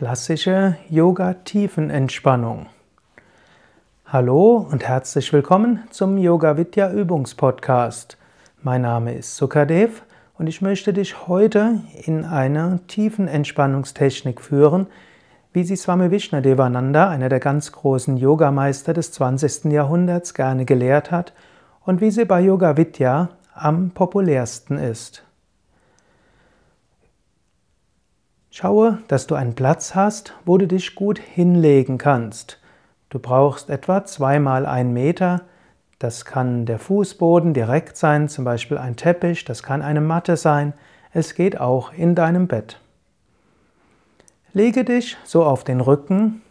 Klassische Yoga-Tiefenentspannung. Hallo und herzlich willkommen zum Yoga Vidya Übungspodcast. Mein Name ist Sukadev und ich möchte dich heute in eine Tiefenentspannungstechnik führen, wie sie Swami Vishnadevananda, einer der ganz großen Yogameister des 20. Jahrhunderts, gerne gelehrt hat und wie sie bei Yoga Vidya am populärsten ist. Schaue, dass du einen Platz hast, wo du dich gut hinlegen kannst. Du brauchst etwa zweimal einen Meter. Das kann der Fußboden direkt sein, zum Beispiel ein Teppich, das kann eine Matte sein. Es geht auch in deinem Bett. Lege dich so auf den Rücken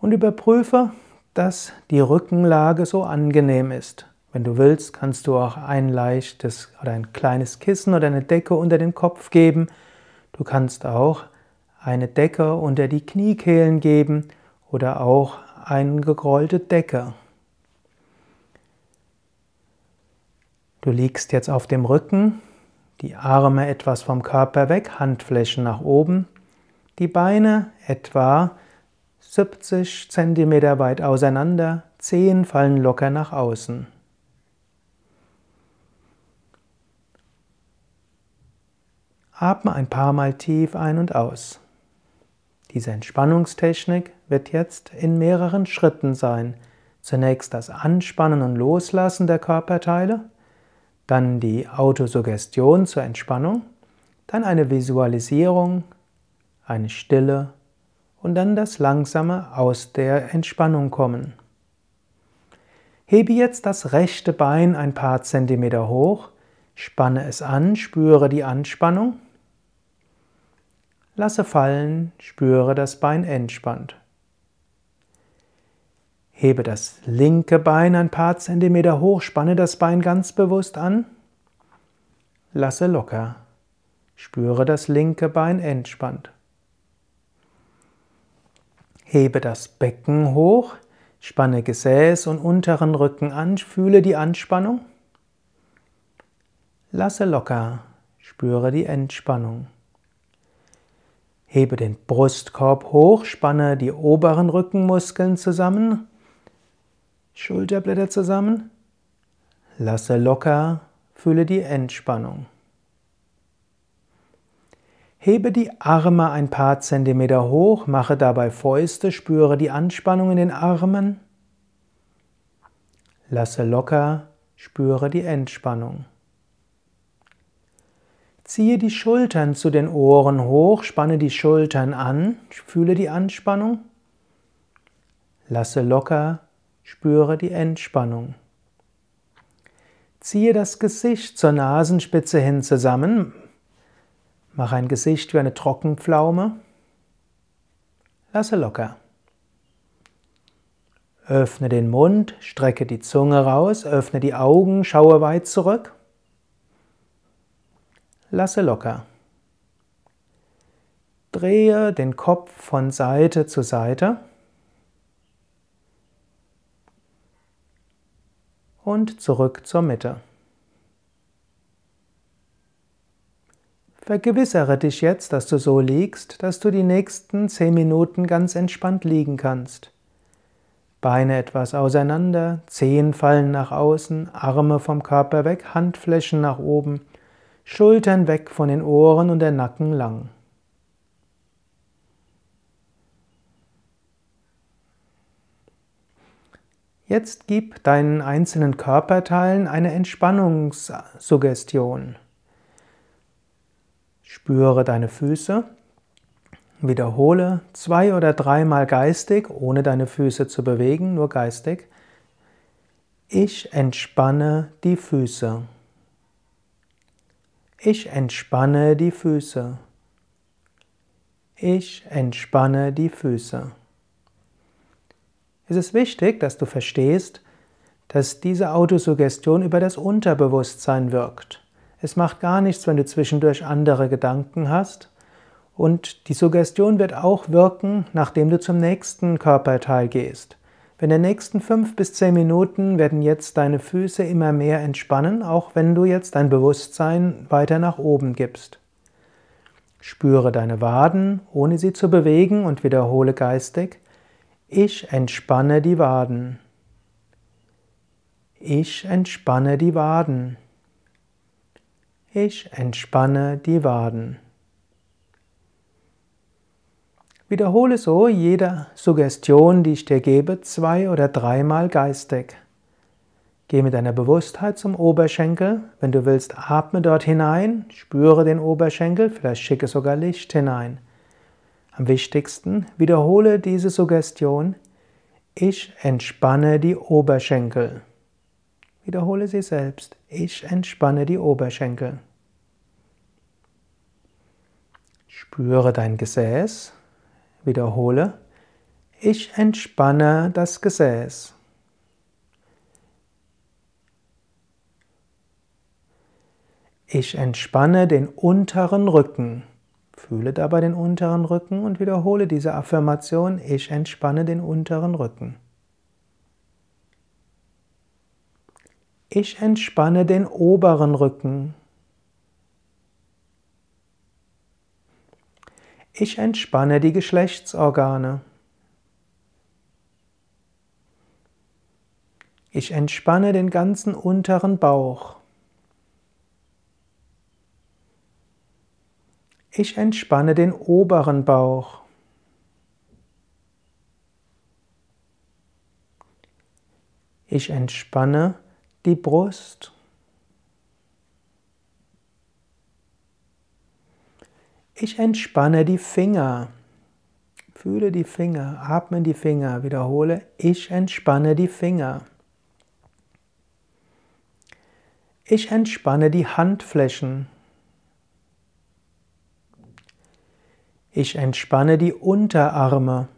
und überprüfe, dass die Rückenlage so angenehm ist. Wenn du willst, kannst du auch ein leichtes oder ein kleines Kissen oder eine Decke unter den Kopf geben Du kannst auch eine Decke unter die Kniekehlen geben oder auch eine gegrollte Decke. Du liegst jetzt auf dem Rücken, die Arme etwas vom Körper weg, Handflächen nach oben, die Beine etwa 70 cm weit auseinander, Zehen fallen locker nach außen. Atme ein paar Mal tief ein und aus. Diese Entspannungstechnik wird jetzt in mehreren Schritten sein. Zunächst das Anspannen und Loslassen der Körperteile, dann die Autosuggestion zur Entspannung, dann eine Visualisierung, eine Stille und dann das langsame Aus der Entspannung kommen. Hebe jetzt das rechte Bein ein paar Zentimeter hoch, spanne es an, spüre die Anspannung Lasse fallen, spüre das Bein entspannt. Hebe das linke Bein ein paar Zentimeter hoch, spanne das Bein ganz bewusst an. Lasse locker. Spüre das linke Bein entspannt. Hebe das Becken hoch, spanne Gesäß und unteren Rücken an, fühle die Anspannung. Lasse locker, spüre die Entspannung. Hebe den Brustkorb hoch, spanne die oberen Rückenmuskeln zusammen, Schulterblätter zusammen, lasse locker, fühle die Entspannung. Hebe die Arme ein paar Zentimeter hoch, mache dabei Fäuste, spüre die Anspannung in den Armen. Lasse locker, spüre die Entspannung. Ziehe die Schultern zu den Ohren hoch, spanne die Schultern an, fühle die Anspannung. Lasse locker, spüre die Entspannung. Ziehe das Gesicht zur Nasenspitze hin zusammen. Mach ein Gesicht wie eine Trockenpflaume. Lasse locker. Öffne den Mund, strecke die Zunge raus, öffne die Augen, schaue weit zurück. Lasse locker. Drehe den Kopf von Seite zu Seite und zurück zur Mitte. Vergewissere dich jetzt, dass du so liegst, dass du die nächsten zehn Minuten ganz entspannt liegen kannst. Beine etwas auseinander, Zehen fallen nach außen, Arme vom Körper weg, Handflächen nach oben, Schultern weg von den Ohren und der Nacken lang. Jetzt gib deinen einzelnen Körperteilen eine Entspannungssuggestion. Spüre deine Füße. Wiederhole zwei oder dreimal geistig, ohne deine Füße zu bewegen, nur geistig. Ich entspanne die Füße. Ich entspanne die Füße. Ich entspanne die Füße. Es ist wichtig, dass du verstehst, dass diese Autosuggestion über das Unterbewusstsein wirkt. Es macht gar nichts, wenn du zwischendurch andere Gedanken hast. Und die Suggestion wird auch wirken, nachdem du zum nächsten Körperteil gehst. In den nächsten fünf bis zehn Minuten werden jetzt deine Füße immer mehr entspannen, auch wenn du jetzt dein Bewusstsein weiter nach oben gibst. Spüre deine Waden, ohne sie zu bewegen und wiederhole geistig, ich entspanne die Waden. Ich entspanne die Waden. Ich entspanne die Waden. Wiederhole so jede Suggestion, die ich dir gebe, zwei oder dreimal geistig. Geh mit deiner Bewusstheit zum Oberschenkel. Wenn du willst, atme dort hinein, spüre den Oberschenkel, vielleicht schicke sogar Licht hinein. Am wichtigsten, wiederhole diese Suggestion. Ich entspanne die Oberschenkel. Wiederhole sie selbst. Ich entspanne die Oberschenkel. Spüre dein Gesäß. Wiederhole. Ich entspanne das Gesäß. Ich entspanne den unteren Rücken. Fühle dabei den unteren Rücken und wiederhole diese Affirmation. Ich entspanne den unteren Rücken. Ich entspanne den oberen Rücken. Ich entspanne die Geschlechtsorgane. Ich entspanne den ganzen unteren Bauch. Ich entspanne den oberen Bauch. Ich entspanne die Brust. Ich entspanne die Finger. Fühle die Finger, atme die Finger, wiederhole, ich entspanne die Finger. Ich entspanne die Handflächen. Ich entspanne die Unterarme.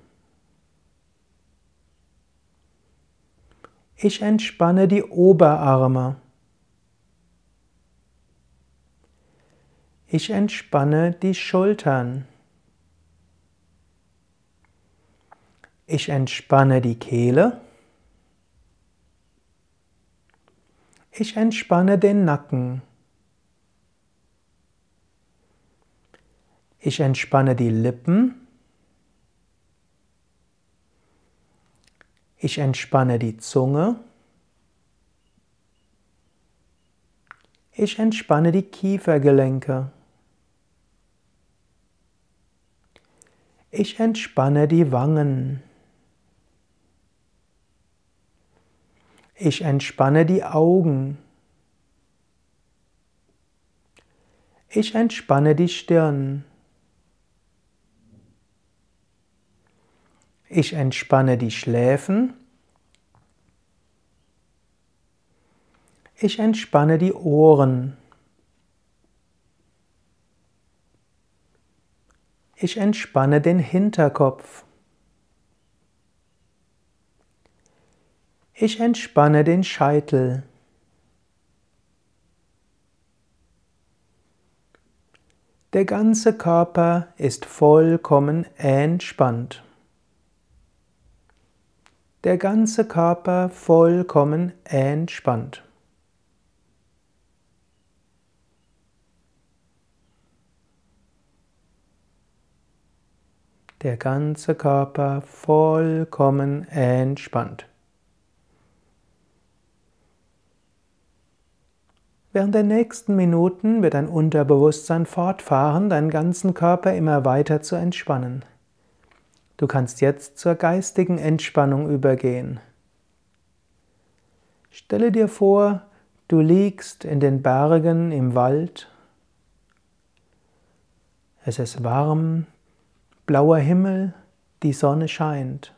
Ich entspanne die Oberarme. Ich entspanne die Schultern. Ich entspanne die Kehle. Ich entspanne den Nacken. Ich entspanne die Lippen. Ich entspanne die Zunge. Ich entspanne die Kiefergelenke. Ich entspanne die Wangen. Ich entspanne die Augen. Ich entspanne die Stirn. Ich entspanne die Schläfen. Ich entspanne die Ohren. Ich entspanne den Hinterkopf. Ich entspanne den Scheitel. Der ganze Körper ist vollkommen entspannt der ganze Körper vollkommen entspannt. Der ganze Körper vollkommen entspannt. Während der nächsten Minuten wird dein Unterbewusstsein fortfahren, deinen ganzen Körper immer weiter zu entspannen. Du kannst jetzt zur geistigen Entspannung übergehen. Stelle dir vor, du liegst in den Bergen im Wald. Es ist warm, blauer Himmel, die Sonne scheint.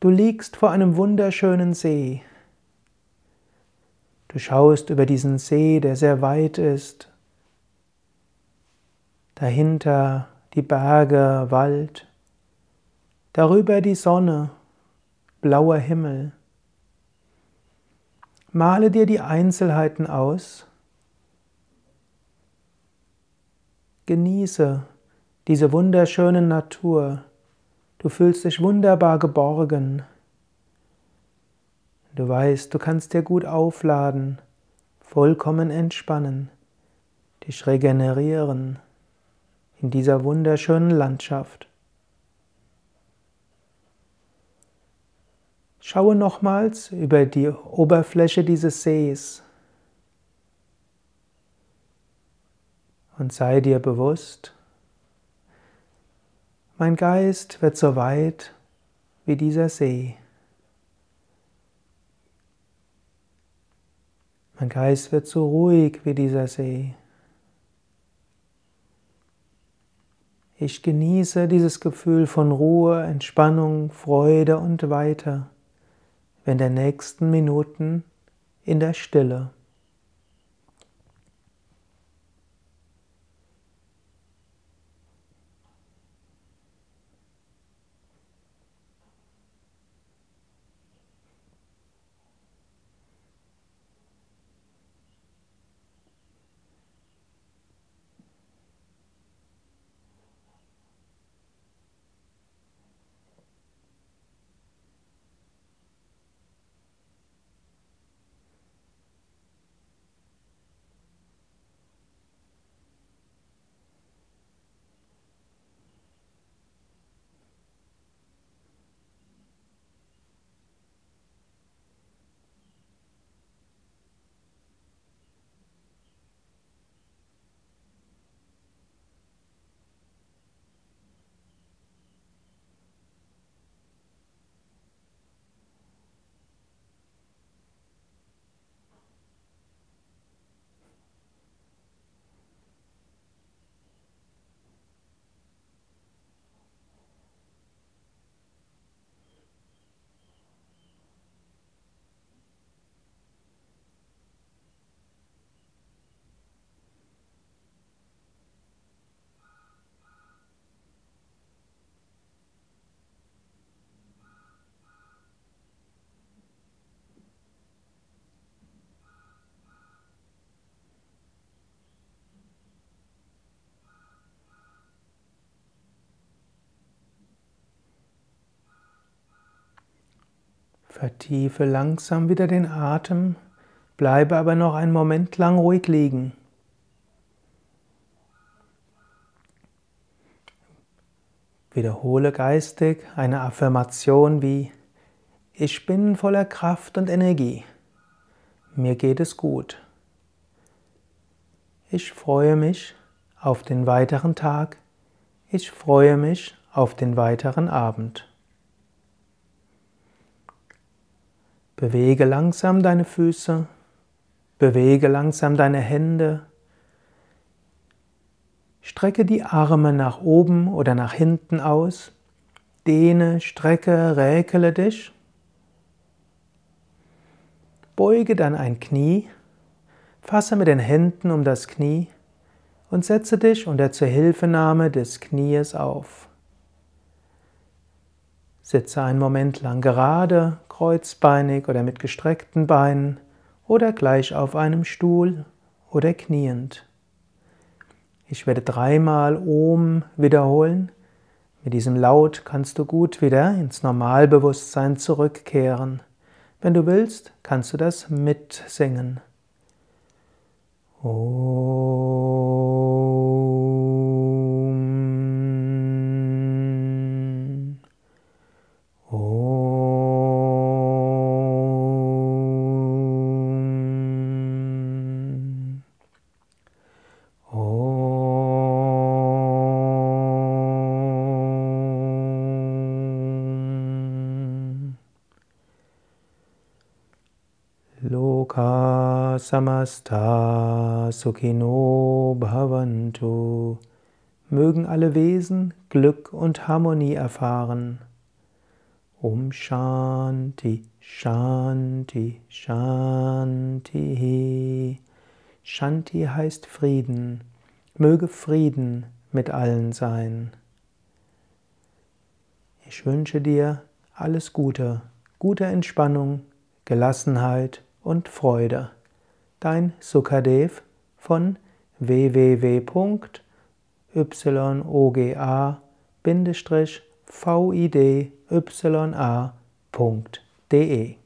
Du liegst vor einem wunderschönen See. Du schaust über diesen See, der sehr weit ist. Dahinter die Berge, Wald, darüber die Sonne, blauer Himmel. Male dir die Einzelheiten aus. Genieße diese wunderschöne Natur. Du fühlst dich wunderbar geborgen. Du weißt, du kannst dir gut aufladen, vollkommen entspannen, dich regenerieren. in dieser wunderschönen Landschaft. Schaue nochmals über die Oberfläche dieses Sees und sei dir bewusst, mein Geist wird so weit wie dieser See. Mein Geist wird so ruhig wie dieser See. Ich genieße dieses Gefühl von Ruhe, Entspannung, Freude und weiter in der nächsten Minuten in der Stille. Vertiefe langsam wieder den Atem, bleibe aber noch einen Moment lang ruhig liegen. Wiederhole geistig eine Affirmation wie Ich bin voller Kraft und Energie. Mir geht es gut. Ich freue mich auf den weiteren Tag. Ich freue mich auf den weiteren Abend. Bewege langsam deine Füße, bewege langsam deine Hände, strecke die Arme nach oben oder nach hinten aus, dehne, strecke, räkele dich, beuge dann ein Knie, fasse mit den Händen um das Knie und setze dich unter Zuhilfenahme des Knies auf. Sitze einen Moment lang gerade, kreuzbeinig oder mit gestreckten Beinen oder gleich auf einem Stuhl oder kniend. Ich werde dreimal Om wiederholen. Mit diesem Laut kannst du gut wieder ins Normalbewusstsein zurückkehren. Wenn du willst, kannst du das mitsingen. Om. Loka samasta sukhino bhavantu. Mögen alle Wesen Glück und Harmonie erfahren. Om Shanti, Shanti, Shanti. Shanti heißt Frieden. Möge Frieden mit allen sein. Ich wünsche dir alles Gute, gute Entspannung, Gelassenheit und Freude. Dein Sukadev von www.yoga-vidya.de